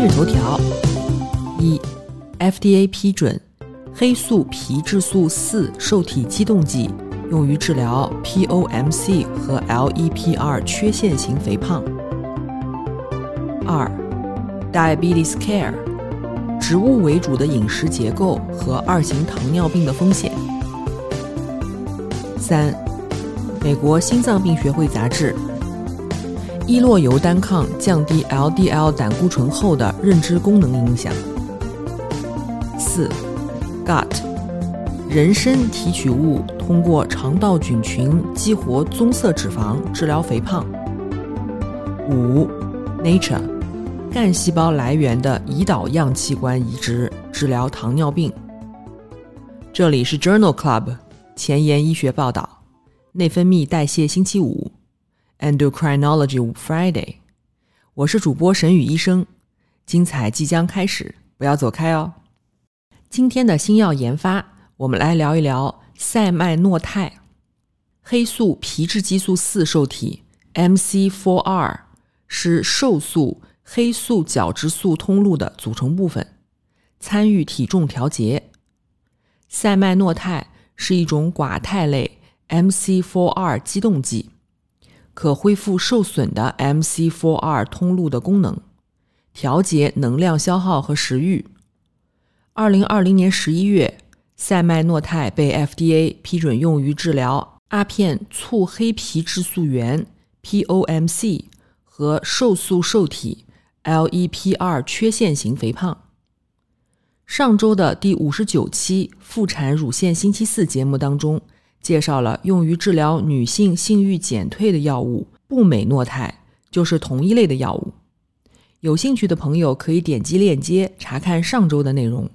今日头条：一，FDA 批准黑素皮质素四受体激动剂用于治疗 POMC 和 LEPR 缺陷型肥胖。二，Diabetes Care 植物为主的饮食结构和二型糖尿病的风险。三，美国心脏病学会杂志。伊洛尤单抗降低 LDL 胆固醇后的认知功能影响。四，Gut，人参提取物通过肠道菌群激活棕色脂肪治疗肥胖。五，Nature，干细胞来源的胰岛样器官移植治疗糖尿病。这里是 Journal Club 前沿医学报道，内分泌代谢星期五。Endocrinology Friday，我是主播沈宇医生，精彩即将开始，不要走开哦。今天的新药研发，我们来聊一聊赛麦诺肽黑素皮质激素四受体 MC4R，是瘦素黑素角质素通路的组成部分，参与体重调节。赛麦诺肽是一种寡肽类 MC4R 激动剂。可恢复受损的 MC4R 通路的功能，调节能量消耗和食欲。二零二零年十一月，赛麦诺肽被 FDA 批准用于治疗阿片促黑皮质素原 （POMC） 和瘦素受体 （LEPR） 缺陷型肥胖。上周的第五十九期妇产乳腺星期四节目当中。介绍了用于治疗女性性欲减退的药物布美诺肽，就是同一类的药物。有兴趣的朋友可以点击链接查看上周的内容。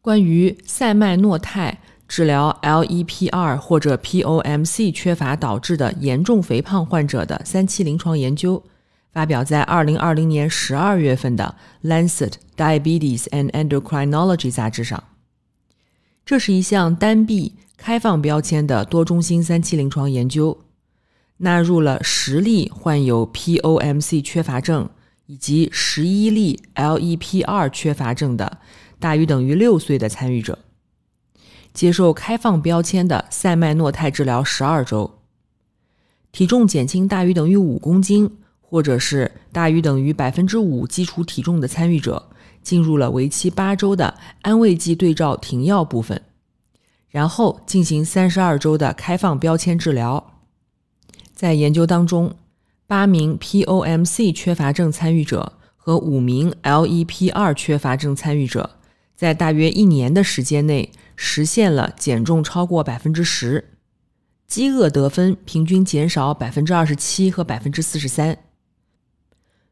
关于塞麦诺肽治疗 LEPR 或者 POMC 缺乏导致的严重肥胖患者的三期临床研究，发表在2020年12月份的《Lancet Diabetes and Endocrinology》杂志上。这是一项单臂。开放标签的多中心三期临床研究，纳入了十例患有 POMC 缺乏症以及十一例 LEP 二缺乏症的大于等于六岁的参与者，接受开放标签的赛麦诺肽治疗十二周，体重减轻大于等于五公斤，或者是大于等于百分之五基础体重的参与者，进入了为期八周的安慰剂对照停药部分。然后进行三十二周的开放标签治疗。在研究当中，八名 POMC 缺乏症参与者和五名 LEP 二缺乏症参与者，在大约一年的时间内实现了减重超过百分之十，饥饿得分平均减少百分之二十七和百分之四十三。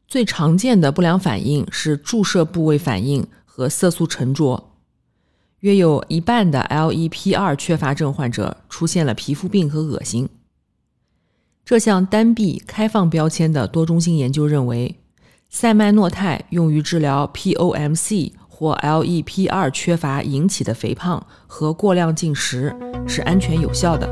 最常见的不良反应是注射部位反应和色素沉着。约有一半的 LEP 二缺乏症患者出现了皮肤病和恶心。这项单臂开放标签的多中心研究认为，塞麦诺肽用于治疗 POMC 或 LEP 二缺乏引起的肥胖和过量进食是安全有效的。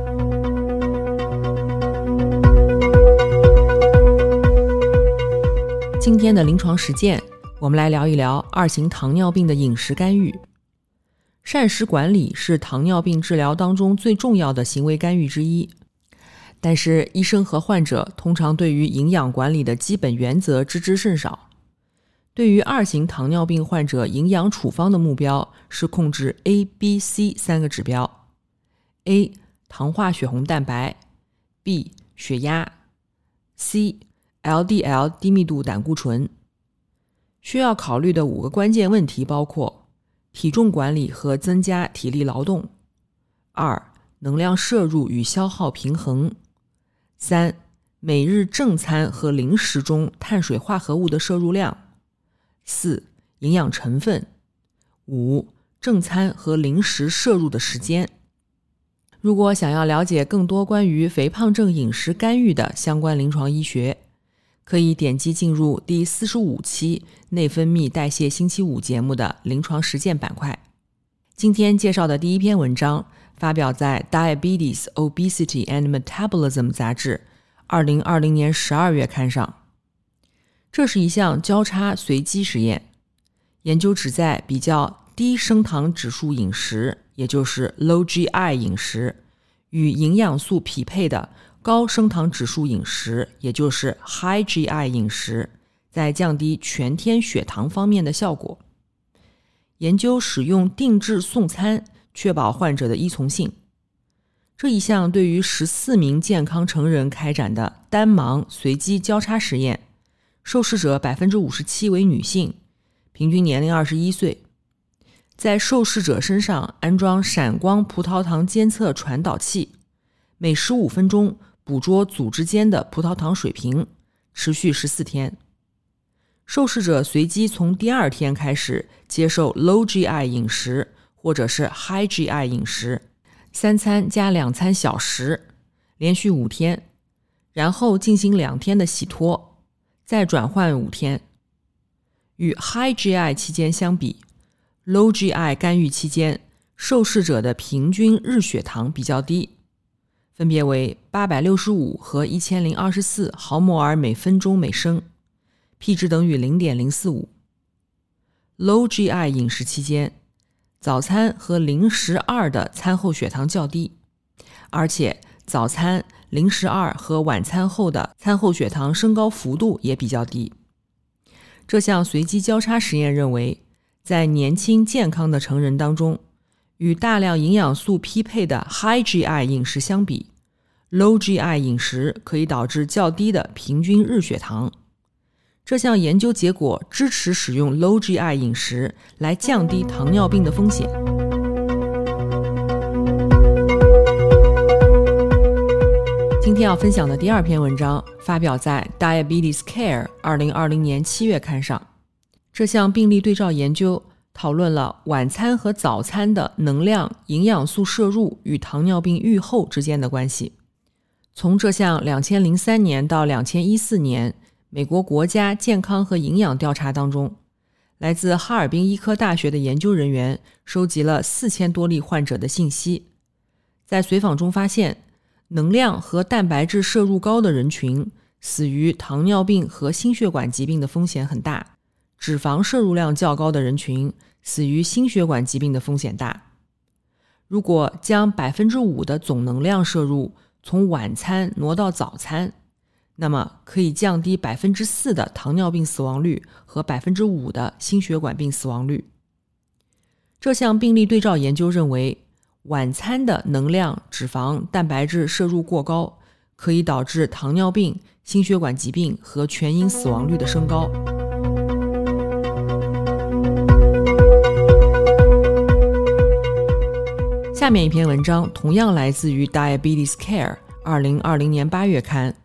今天的临床实践，我们来聊一聊二型糖尿病的饮食干预。膳食管理是糖尿病治疗当中最重要的行为干预之一，但是医生和患者通常对于营养管理的基本原则知之甚少。对于二型糖尿病患者，营养处方的目标是控制 A、B、C 三个指标：A. 糖化血红蛋白；B. 血压；C. LDL 低密度胆固醇。需要考虑的五个关键问题包括。体重管理和增加体力劳动。二、能量摄入与消耗平衡。三、每日正餐和零食中碳水化合物的摄入量；四、营养成分；五、正餐和零食摄入的时间。如果想要了解更多关于肥胖症饮食干预的相关临床医学，可以点击进入第四十五期内分泌代谢星期五节目的临床实践板块。今天介绍的第一篇文章发表在《Diabetes, Obesity and Metabolism》杂志二零二零年十二月刊上。这是一项交叉随机实验，研究旨在比较低升糖指数饮食。也就是 low GI 饮食与营养素匹配的高升糖指数饮食，也就是 high GI 饮食，在降低全天血糖方面的效果。研究使用定制送餐，确保患者的依从性。这一项对于十四名健康成人开展的单盲随机交叉实验，受试者百分之五十七为女性，平均年龄二十一岁。在受试者身上安装闪光葡萄糖监测传导器，每十五分钟捕捉组织间的葡萄糖水平，持续十四天。受试者随机从第二天开始接受 low GI 饮食或者是 high GI 饮食，三餐加两餐小食，连续五天，然后进行两天的洗脱，再转换五天。与 high GI 期间相比。Low GI 干预期间，受试者的平均日血糖比较低，分别为八百六十五和一千零二十四毫摩尔每分钟每升，P 值等于零点零四五。Low GI 饮食期间，早餐和零食二的餐后血糖较低，而且早餐、零食二和晚餐后的餐后血糖升高幅度也比较低。这项随机交叉实验认为。在年轻健康的成人当中，与大量营养素匹配的 High GI 饮食相比，Low GI 饮食可以导致较低的平均日血糖。这项研究结果支持使用 Low GI 饮食来降低糖尿病的风险。今天要分享的第二篇文章发表在《Diabetes Care》二零二零年七月刊上。这项病例对照研究讨论了晚餐和早餐的能量、营养素摄入与糖尿病预后之间的关系。从这项2003年到2014年美国国家健康和营养调查当中，来自哈尔滨医科大学的研究人员收集了4000多例患者的信息，在随访中发现，能量和蛋白质摄入高的人群死于糖尿病和心血管疾病的风险很大。脂肪摄入量较高的人群死于心血管疾病的风险大。如果将百分之五的总能量摄入从晚餐挪到早餐，那么可以降低百分之四的糖尿病死亡率和百分之五的心血管病死亡率。这项病例对照研究认为，晚餐的能量、脂肪、蛋白质摄入过高，可以导致糖尿病、心血管疾病和全因死亡率的升高。下面一篇文章同样来自于《Diabetes Care》二零二零年八月刊。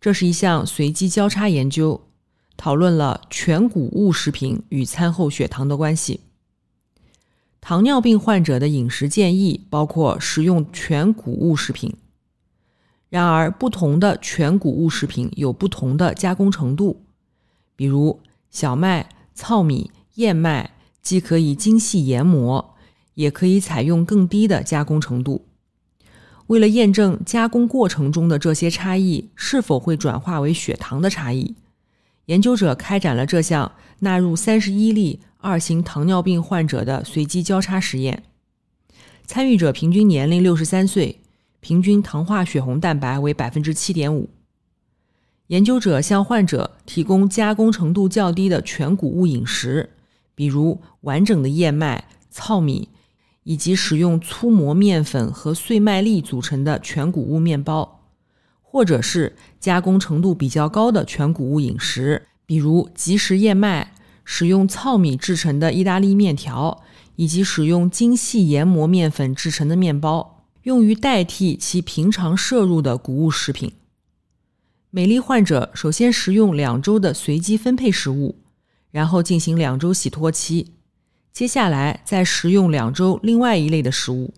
这是一项随机交叉研究，讨论了全谷物食品与餐后血糖的关系。糖尿病患者的饮食建议包括食用全谷物食品。然而，不同的全谷物食品有不同的加工程度，比如小麦、糙米、燕麦既可以精细研磨。也可以采用更低的加工程度。为了验证加工过程中的这些差异是否会转化为血糖的差异，研究者开展了这项纳入三十一例二型糖尿病患者的随机交叉实验。参与者平均年龄六十三岁，平均糖化血红蛋白为百分之七点五。研究者向患者提供加工程度较低的全谷物饮食，比如完整的燕麦、糙米。以及使用粗磨面粉和碎麦粒组成的全谷物面包，或者是加工程度比较高的全谷物饮食，比如即食燕麦、使用糙米制成的意大利面条，以及使用精细研磨面粉制成的面包，用于代替其平常摄入的谷物食品。每例患者首先食用两周的随机分配食物，然后进行两周洗脱期，接下来再食用两周另外一类的食物。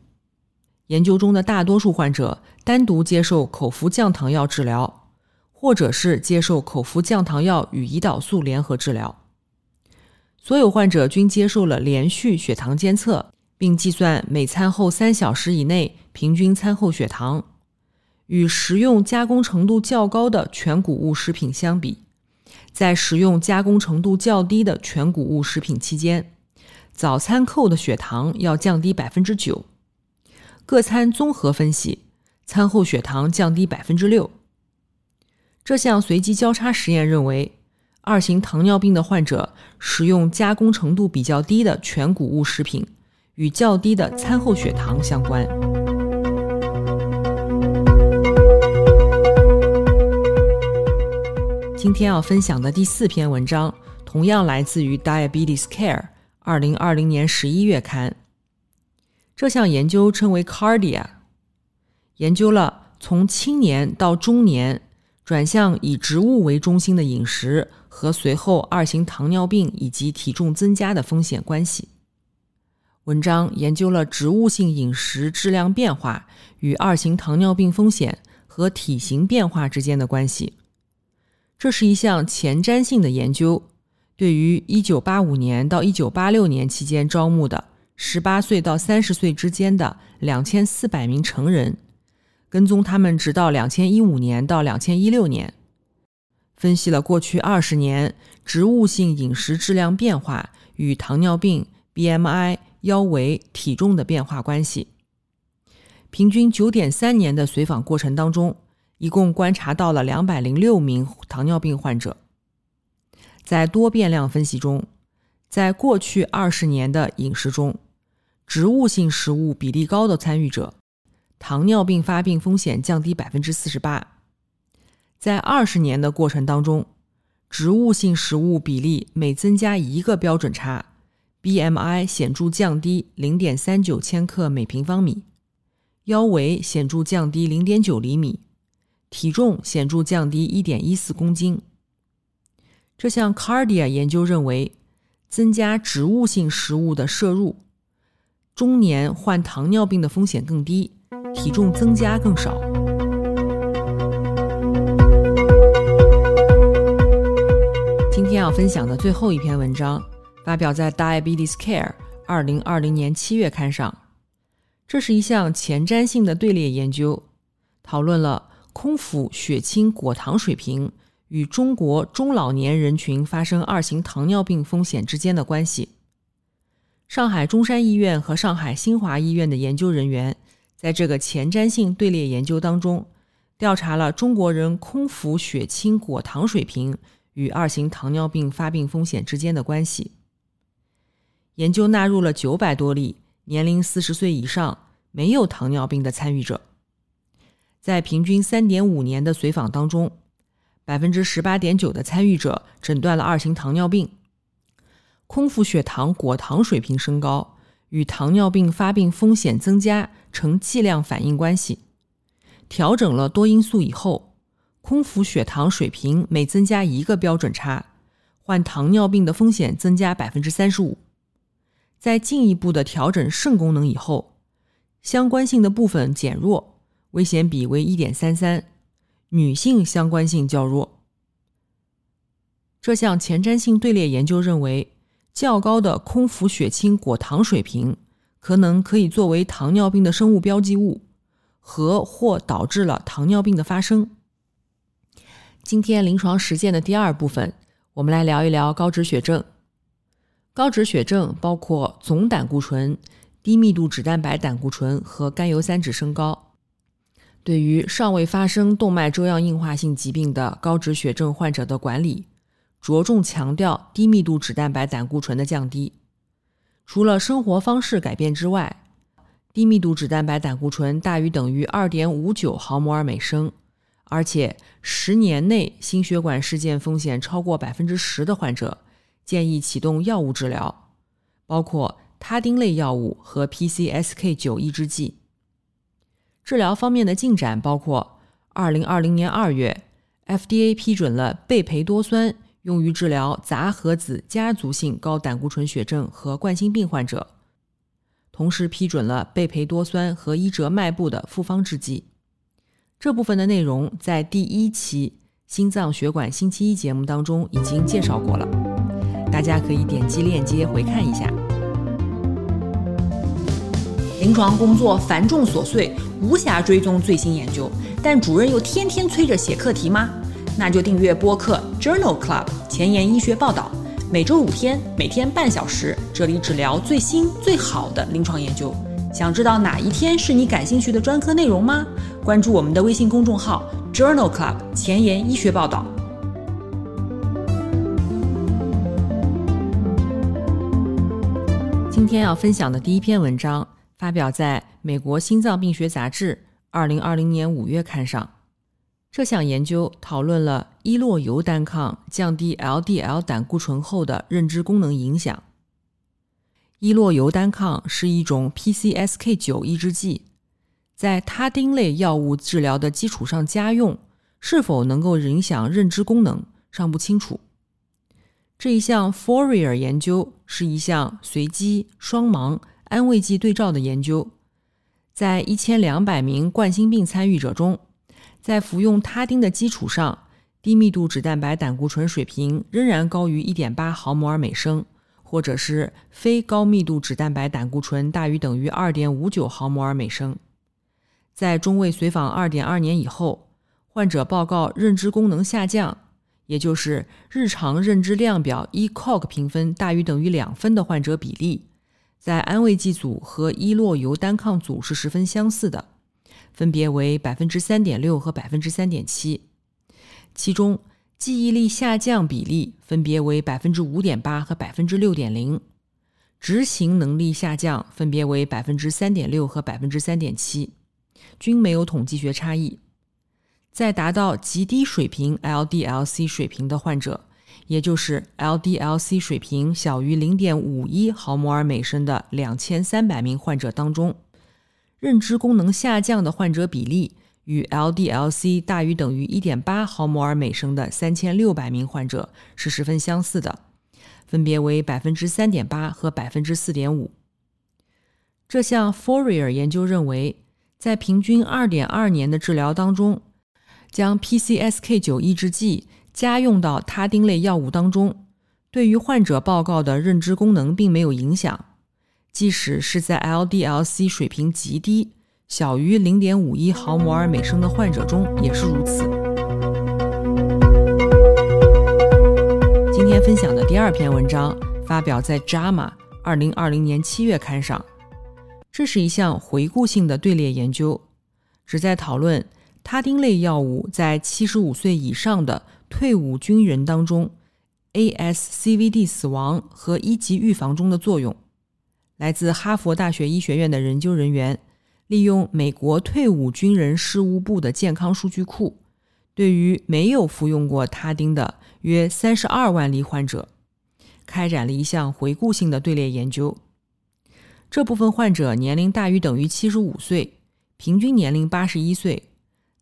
研究中的大多数患者单独接受口服降糖药治疗，或者是接受口服降糖药与胰岛素联合治疗。所有患者均接受了连续血糖监测，并计算每餐后三小时以内平均餐后血糖。与食用加工程度较高的全谷物食品相比，在食用加工程度较低的全谷物食品期间，早餐后的血糖要降低百分之九。各餐综合分析，餐后血糖降低百分之六。这项随机交叉实验认为，二型糖尿病的患者食用加工程度比较低的全谷物食品，与较低的餐后血糖相关。今天要分享的第四篇文章，同样来自于《Diabetes Care》二零二零年十一月刊。这项研究称为 Cardia，研究了从青年到中年转向以植物为中心的饮食和随后二型糖尿病以及体重增加的风险关系。文章研究了植物性饮食质量变化与二型糖尿病风险和体型变化之间的关系。这是一项前瞻性的研究，对于1985年到1986年期间招募的18岁到30岁之间的2400名成人，跟踪他们直到2015年到2016年，分析了过去20年植物性饮食质量变化与糖尿病、BMI、腰围、体重的变化关系。平均9.3年的随访过程当中。一共观察到了两百零六名糖尿病患者，在多变量分析中，在过去二十年的饮食中，植物性食物比例高的参与者，糖尿病发病风险降低百分之四十八。在二十年的过程当中，植物性食物比例每增加一个标准差，BMI 显著降低零点三九千克每平方米，腰围显著降低零点九厘米。体重显著降低一点一四公斤。这项 Cardia 研究认为，增加植物性食物的摄入，中年患糖尿病的风险更低，体重增加更少。今天要分享的最后一篇文章，发表在《Diabetes Care》二零二零年七月刊上。这是一项前瞻性的队列研究，讨论了。空腹血清果糖水平与中国中老年人群发生二型糖尿病风险之间的关系。上海中山医院和上海新华医院的研究人员在这个前瞻性队列研究当中，调查了中国人空腹血清果糖水平与二型糖尿病发病风险之间的关系。研究纳入了九百多例年龄四十岁以上、没有糖尿病的参与者。在平均三点五年的随访当中，百分之十八点九的参与者诊断了二型糖尿病。空腹血糖果糖水平升高与糖尿病发病风险增加呈剂量反应关系。调整了多因素以后，空腹血糖水平每增加一个标准差，患糖尿病的风险增加百分之三十五。在进一步的调整肾功能以后，相关性的部分减弱。危险比为一点三三，女性相关性较弱。这项前瞻性队列研究认为，较高的空腹血清果糖水平可能可以作为糖尿病的生物标记物，和或导致了糖尿病的发生。今天临床实践的第二部分，我们来聊一聊高脂血症。高脂血症包括总胆固醇、低密度脂蛋白胆固醇和甘油三酯升高。对于尚未发生动脉粥样硬化性疾病的高脂血症患者的管理，着重强调低密度脂蛋白胆固醇的降低。除了生活方式改变之外，低密度脂蛋白胆固醇大于等于二点五九毫摩尔每升，而且十年内心血管事件风险超过百分之十的患者，建议启动药物治疗，包括他汀类药物和 PCSK9 抑制剂。治疗方面的进展包括：二零二零年二月 FDA 批准了贝培多酸用于治疗杂合子家族性高胆固醇血症和冠心病患者，同时批准了贝培多酸和伊折迈布的复方制剂。这部分的内容在第一期心脏血管星期一节目当中已经介绍过了，大家可以点击链接回看一下。临床工作繁重琐碎，无暇追踪最新研究，但主任又天天催着写课题吗？那就订阅播客 Journal Club 前沿医学报道，每周五天，每天半小时，这里只聊最新最好的临床研究。想知道哪一天是你感兴趣的专科内容吗？关注我们的微信公众号 Journal Club 前沿医学报道。今天要分享的第一篇文章。发表在美国心脏病学杂志二零二零年五月刊上。这项研究讨论了伊洛尤单抗降低 LDL 胆固醇后的认知功能影响。伊洛尤单抗是一种 PCSK9 抑制剂，在他汀类药物治疗的基础上加用，是否能够影响认知功能尚不清楚。这一项 Fourier 研究是一项随机双盲。安慰剂对照的研究，在一千两百名冠心病参与者中，在服用他汀的基础上，低密度脂蛋白胆固醇水平仍然高于一点八毫摩尔每升，或者是非高密度脂蛋白胆固醇大于等于二点五九毫摩尔每升。在中位随访二点二年以后，患者报告认知功能下降，也就是日常认知量表 ECOG 评分大于等于两分的患者比例。在安慰剂组和伊洛尤单抗组是十分相似的，分别为百分之三点六和百分之三点七。其中记忆力下降比例分别为百分之五点八和百分之六点零，执行能力下降分别为百分之三点六和百分之三点七，均没有统计学差异。在达到极低水平 LDL-C 水平的患者。也就是 LDL-C 水平小于0.51毫摩尔每升的2300名患者当中，认知功能下降的患者比例与 LDL-C 大于等于1.8毫摩尔每升的3600名患者是十分相似的，分别为3.8%和4.5%。这项 Fourier 研究认为，在平均2.2年的治疗当中，将 PCSK9 抑制剂。加用到他汀类药物当中，对于患者报告的认知功能并没有影响，即使是在 LDL-C 水平极低、小于0.51毫摩尔每升的患者中也是如此。今天分享的第二篇文章发表在《JAMA》2020年7月刊上，这是一项回顾性的队列研究，旨在讨论他汀类药物在75岁以上的。退伍军人当中，ASCVD 死亡和一级预防中的作用。来自哈佛大学医学院的研究人员，利用美国退伍军人事务部的健康数据库，对于没有服用过他汀的约三十二万例患者，开展了一项回顾性的队列研究。这部分患者年龄大于等于七十五岁，平均年龄八十一岁，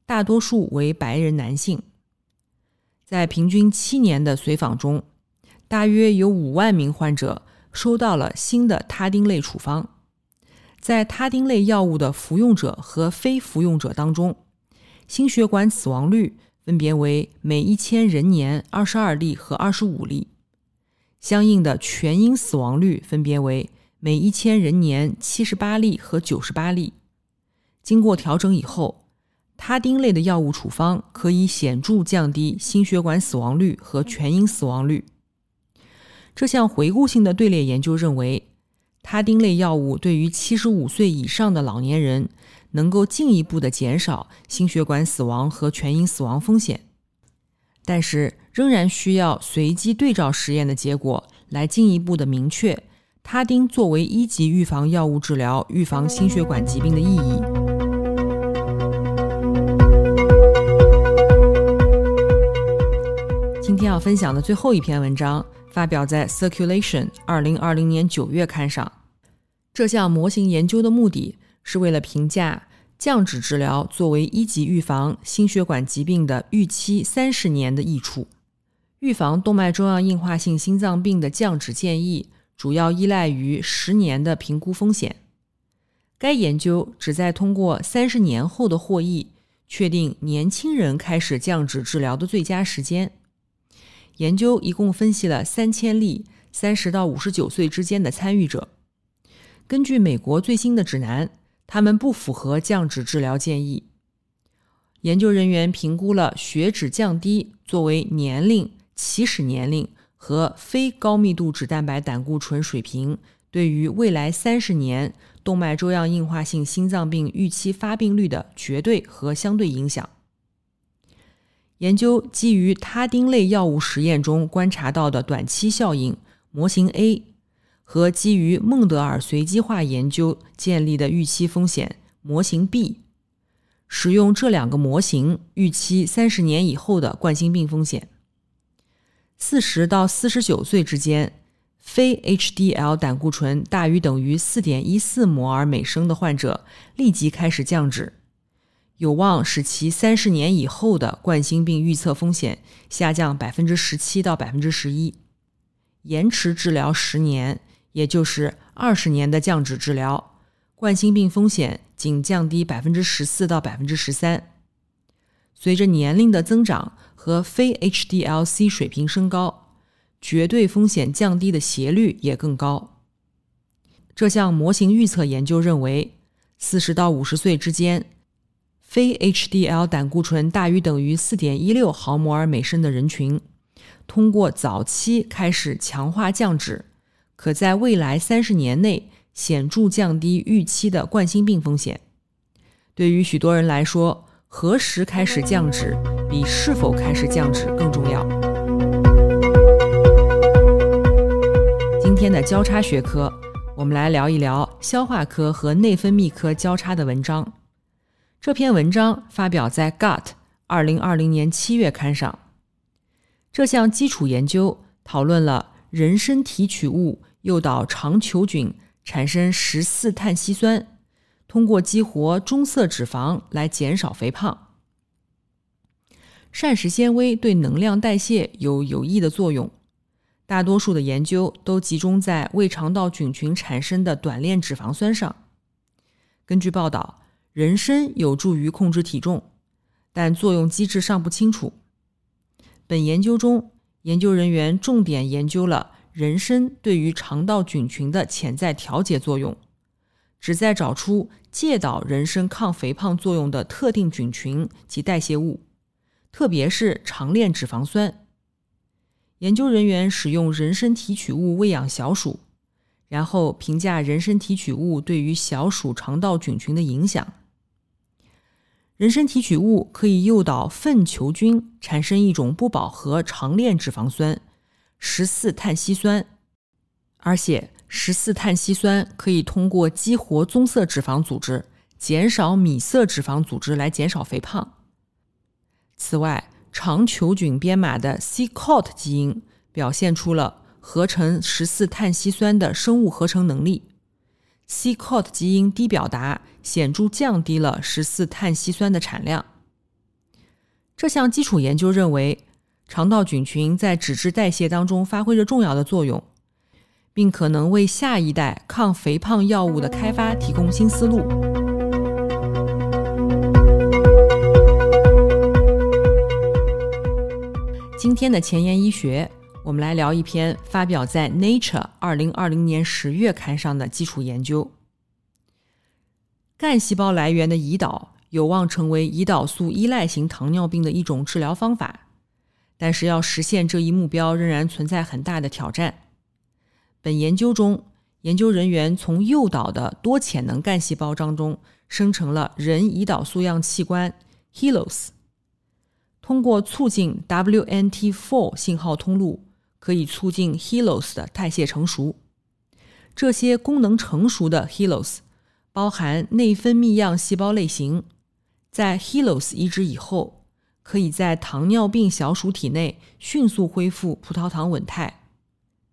大多数为白人男性。在平均七年的随访中，大约有五万名患者收到了新的他汀类处方。在他汀类药物的服用者和非服用者当中，心血管死亡率分别为每一千人年二十二例和二十五例，相应的全因死亡率分别为每一千人年七十八例和九十八例。经过调整以后。他汀类的药物处方可以显著降低心血管死亡率和全因死亡率。这项回顾性的队列研究认为，他汀类药物对于七十五岁以上的老年人能够进一步的减少心血管死亡和全因死亡风险，但是仍然需要随机对照实验的结果来进一步的明确他汀作为一级预防药物治疗预防心血管疾病的意义。天要分享的最后一篇文章发表在《Circulation》二零二零年九月刊上。这项模型研究的目的是为了评价降脂治疗作为一级预防心血管疾病的预期三十年的益处。预防动脉粥样硬化性心脏病的降脂建议主要依赖于十年的评估风险。该研究旨在通过三十年后的获益，确定年轻人开始降脂治疗的最佳时间。研究一共分析了三千例三十到五十九岁之间的参与者。根据美国最新的指南，他们不符合降脂治疗建议。研究人员评估了血脂降低作为年龄。起始年龄和非高密度脂蛋白胆固醇水平对于未来三十年动脉粥样硬化性心脏病预期发病率的绝对和相对影响。研究基于他汀类药物实验中观察到的短期效应模型 A 和基于孟德尔随机化研究建立的预期风险模型 B，使用这两个模型预期三十年以后的冠心病风险。四十到四十九岁之间，非 HDL 胆固醇大于等于四点一四摩尔每升的患者立即开始降脂，有望使其三十年以后的冠心病预测风险下降百分之十七到百分之十一。延迟治疗十年，也就是二十年的降脂治疗，冠心病风险仅降低百分之十四到百分之十三。随着年龄的增长和非 HDL-C 水平升高，绝对风险降低的斜率也更高。这项模型预测研究认为，四十到五十岁之间，非 HDL 胆固醇大于等于四点一六毫摩尔每升的人群，通过早期开始强化降脂，可在未来三十年内显著降低预期的冠心病风险。对于许多人来说，何时开始降脂，比是否开始降脂更重要。今天的交叉学科，我们来聊一聊消化科和内分泌科交叉的文章。这篇文章发表在《Gut》二零二零年七月刊上。这项基础研究讨论了人参提取物诱导肠球菌产生十四碳烯酸。通过激活中色脂肪来减少肥胖。膳食纤维对能量代谢有有益的作用。大多数的研究都集中在胃肠道菌群产生的短链脂肪酸上。根据报道，人参有助于控制体重，但作用机制尚不清楚。本研究中，研究人员重点研究了人参对于肠道菌群的潜在调节作用。旨在找出介导人参抗肥胖作用的特定菌群及代谢物，特别是长链脂肪酸。研究人员使用人参提取物喂养小鼠，然后评价人参提取物对于小鼠肠道菌群的影响。人参提取物可以诱导粪球菌产生一种不饱和长链脂肪酸——十四碳烯酸，而且。十四碳烯酸可以通过激活棕色脂肪组织，减少米色脂肪组织来减少肥胖。此外，肠球菌编码的 c-Cot 基因表现出了合成十四碳烯酸的生物合成能力。c-Cot 基因低表达显著降低了十四碳稀酸的产量。这项基础研究认为，肠道菌群在脂质代谢当中发挥着重要的作用。并可能为下一代抗肥胖药物的开发提供新思路。今天的前沿医学，我们来聊一篇发表在《Nature》二零二零年十月刊上的基础研究：干细胞来源的胰岛有望成为胰岛素依赖型糖尿病的一种治疗方法，但是要实现这一目标，仍然存在很大的挑战。本研究中，研究人员从诱导的多潜能干细胞当中生成了人胰岛素样器官 HeLos，通过促进 WNT4 信号通路，可以促进 HeLos 的代谢成熟。这些功能成熟的 HeLos 包含内分泌样细胞类型，在 HeLos 移植以后，可以在糖尿病小鼠体内迅速恢复葡萄糖稳态，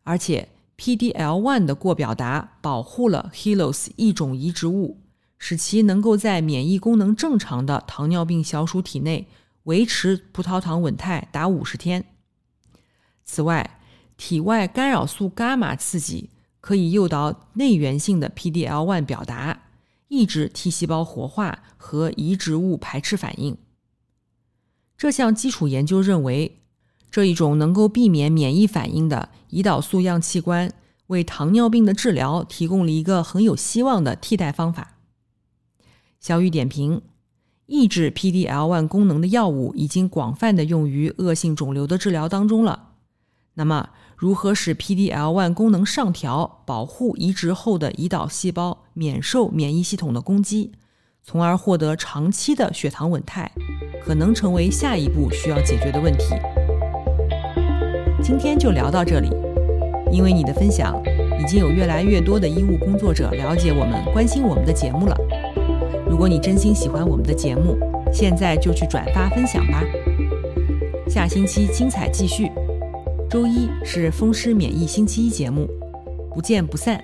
而且。PDL1 的过表达保护了 HeLos 异种移植物，使其能够在免疫功能正常的糖尿病小鼠体内维持葡萄糖稳态达五十天。此外，体外干扰素伽马刺激可以诱导内源性的 PD-L1 表达，抑制 T 细胞活化和移植物排斥反应。这项基础研究认为，这一种能够避免免疫反应的胰岛素样器官，为糖尿病的治疗提供了一个很有希望的替代方法。小雨点评：抑制 PD-L1 功能的药物已经广泛的用于恶性肿瘤的治疗当中了。那么，如何使 PD-L1 功能上调，保护移植后的胰岛细胞免受免疫系统的攻击？从而获得长期的血糖稳态，可能成为下一步需要解决的问题。今天就聊到这里，因为你的分享，已经有越来越多的医务工作者了解我们、关心我们的节目了。如果你真心喜欢我们的节目，现在就去转发分享吧。下星期精彩继续，周一是风湿免疫星期一节目，不见不散。